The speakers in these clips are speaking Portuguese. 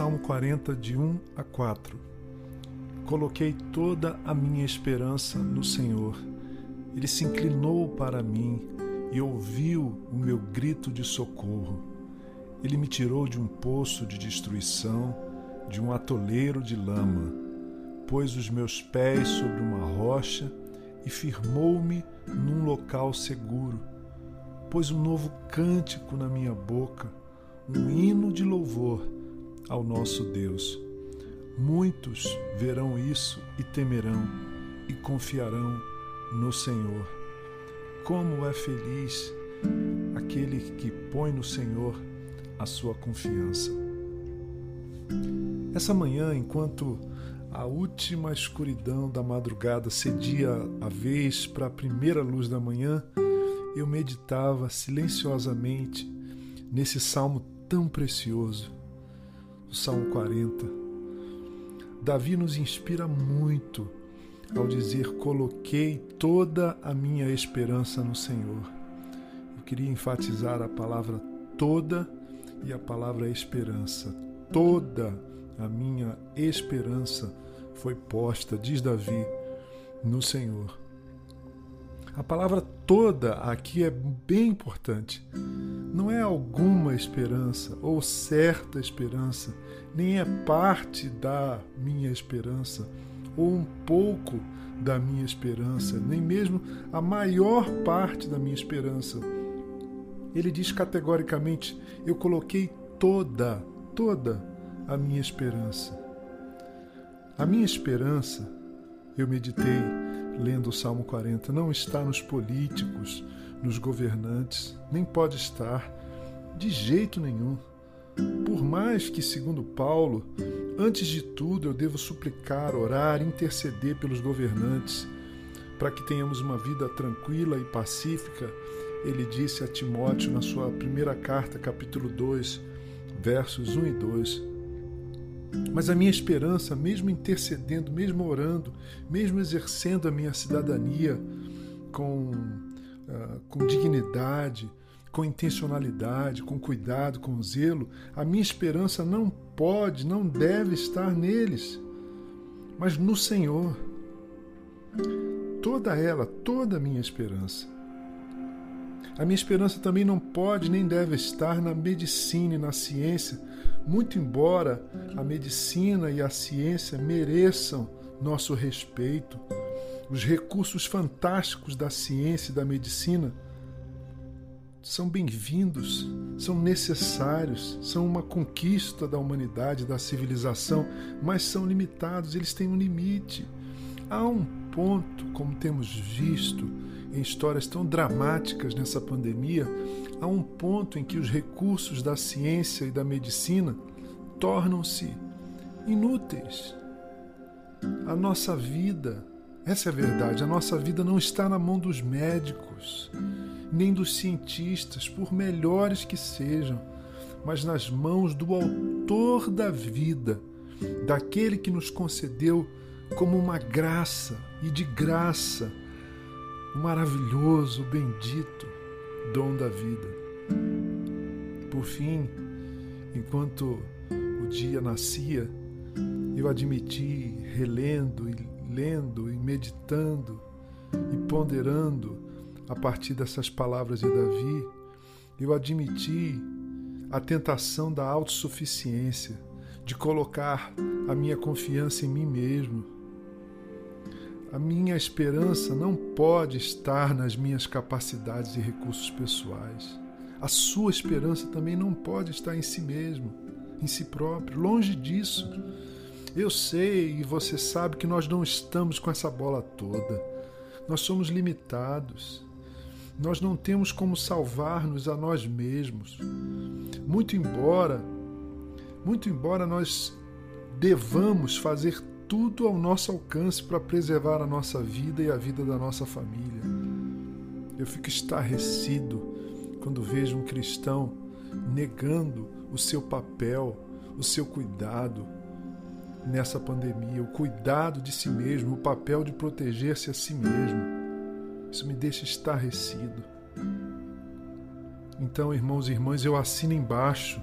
Salmo 40, de 1 a 4. Coloquei toda a minha esperança no Senhor. Ele se inclinou para mim e ouviu o meu grito de socorro. Ele me tirou de um poço de destruição, de um atoleiro de lama, pôs os meus pés sobre uma rocha e firmou-me num local seguro. Pôs um novo cântico na minha boca, um hino de louvor ao nosso Deus. Muitos verão isso e temerão e confiarão no Senhor. Como é feliz aquele que põe no Senhor a sua confiança. Essa manhã, enquanto a última escuridão da madrugada cedia a vez para a primeira luz da manhã, eu meditava silenciosamente nesse salmo tão precioso o Salmo 40. Davi nos inspira muito ao dizer: Coloquei toda a minha esperança no Senhor. Eu queria enfatizar a palavra toda e a palavra esperança. Toda a minha esperança foi posta, diz Davi, no Senhor. A palavra toda aqui é bem importante. Não é alguma esperança ou certa esperança, nem é parte da minha esperança ou um pouco da minha esperança, nem mesmo a maior parte da minha esperança. Ele diz categoricamente: Eu coloquei toda, toda a minha esperança. A minha esperança, eu meditei lendo o Salmo 40, não está nos políticos, nos governantes, nem pode estar, de jeito nenhum. Por mais que, segundo Paulo, antes de tudo eu devo suplicar, orar, interceder pelos governantes, para que tenhamos uma vida tranquila e pacífica, ele disse a Timóteo na sua primeira carta, capítulo 2, versos 1 e 2. Mas a minha esperança, mesmo intercedendo, mesmo orando, mesmo exercendo a minha cidadania com, uh, com dignidade, com intencionalidade, com cuidado, com zelo, a minha esperança não pode, não deve estar neles, mas no Senhor. Toda ela, toda a minha esperança. A minha esperança também não pode nem deve estar na medicina e na ciência, muito embora a medicina e a ciência mereçam nosso respeito, os recursos fantásticos da ciência e da medicina são bem-vindos, são necessários, são uma conquista da humanidade, da civilização, mas são limitados, eles têm um limite. Há um ponto, como temos visto em histórias tão dramáticas nessa pandemia, há um ponto em que os recursos da ciência e da medicina tornam-se inúteis. A nossa vida, essa é a verdade, a nossa vida não está na mão dos médicos, nem dos cientistas, por melhores que sejam, mas nas mãos do Autor da vida, daquele que nos concedeu como uma graça e de graça o maravilhoso, bendito dom da vida. Por fim, enquanto o dia nascia, eu admiti, relendo e lendo e meditando e ponderando a partir dessas palavras de Davi, eu admiti a tentação da autossuficiência, de colocar a minha confiança em mim mesmo. A minha esperança não pode estar nas minhas capacidades e recursos pessoais. A sua esperança também não pode estar em si mesmo, em si próprio, longe disso. Eu sei e você sabe que nós não estamos com essa bola toda. Nós somos limitados. Nós não temos como salvar-nos a nós mesmos. Muito embora, muito embora nós devamos fazer tudo ao nosso alcance para preservar a nossa vida e a vida da nossa família. Eu fico estarrecido quando vejo um cristão negando o seu papel, o seu cuidado nessa pandemia, o cuidado de si mesmo, o papel de proteger-se a si mesmo. Isso me deixa estarrecido. Então, irmãos e irmãs, eu assino embaixo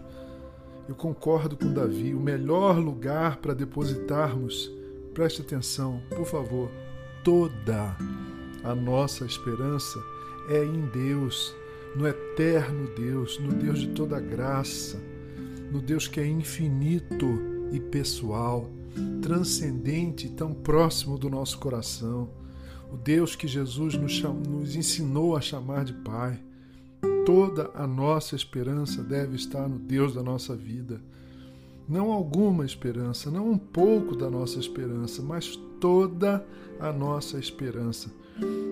Eu concordo com Davi, o melhor lugar para depositarmos, preste atenção, por favor, toda a nossa esperança é em Deus, no eterno Deus, no Deus de toda graça, no Deus que é infinito e pessoal, transcendente e tão próximo do nosso coração, o Deus que Jesus nos, nos ensinou a chamar de Pai. Toda a nossa esperança deve estar no Deus da nossa vida. Não alguma esperança, não um pouco da nossa esperança, mas toda a nossa esperança.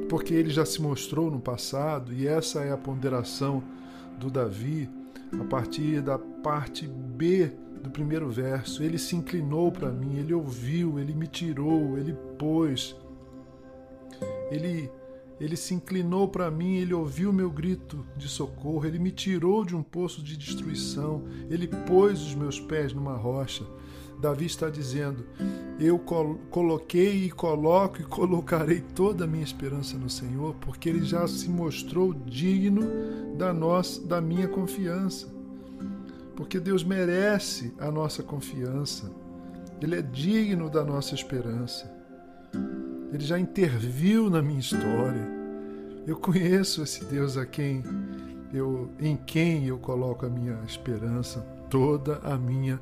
Porque ele já se mostrou no passado, e essa é a ponderação do Davi a partir da parte B do primeiro verso. Ele se inclinou para mim, ele ouviu, ele me tirou, ele pôs. Ele ele se inclinou para mim, ele ouviu meu grito de socorro, ele me tirou de um poço de destruição, ele pôs os meus pés numa rocha. Davi está dizendo: Eu coloquei e coloco e colocarei toda a minha esperança no Senhor, porque ele já se mostrou digno da nossa da minha confiança. Porque Deus merece a nossa confiança. Ele é digno da nossa esperança. Ele já interviu na minha história. Eu conheço esse Deus a quem eu em quem eu coloco a minha esperança, toda a minha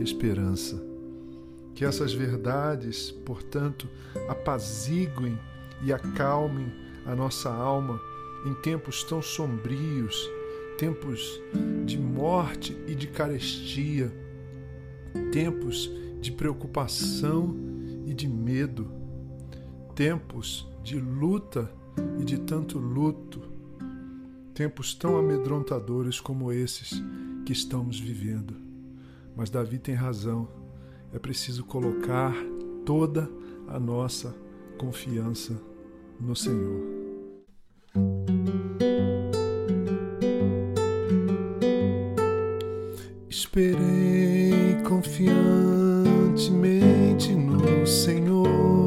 esperança. Que essas verdades, portanto, apaziguem e acalmem a nossa alma em tempos tão sombrios, tempos de morte e de carestia, tempos de preocupação e de medo tempos de luta e de tanto luto, tempos tão amedrontadores como esses que estamos vivendo. Mas Davi tem razão, é preciso colocar toda a nossa confiança no Senhor. Esperei confiantemente no Senhor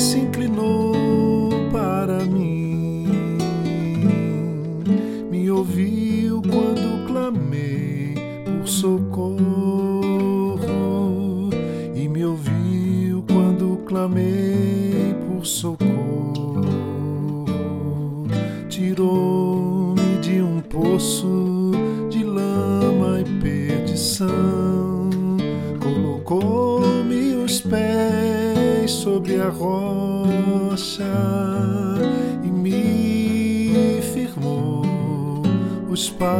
se inclinou para mim, me ouviu quando clamei por socorro, e me ouviu quando clamei por socorro, tirou-me sobre a rocha e me firmou os passos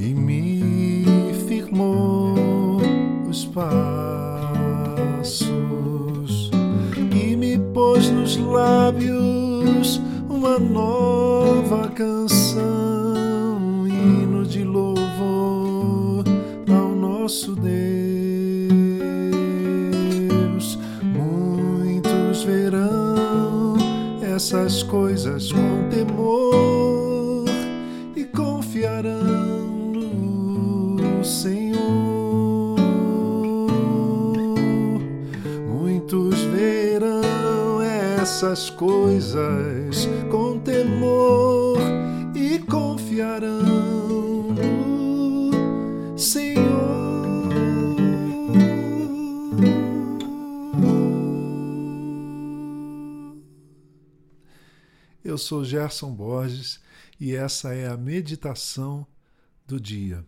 e me firmou os passos e me pôs nos lábios uma nova canção, hino de louvor ao nosso Deus. Essas coisas com temor e confiarão no Senhor. Muitos verão essas coisas com Eu sou Gerson Borges e essa é a meditação do dia.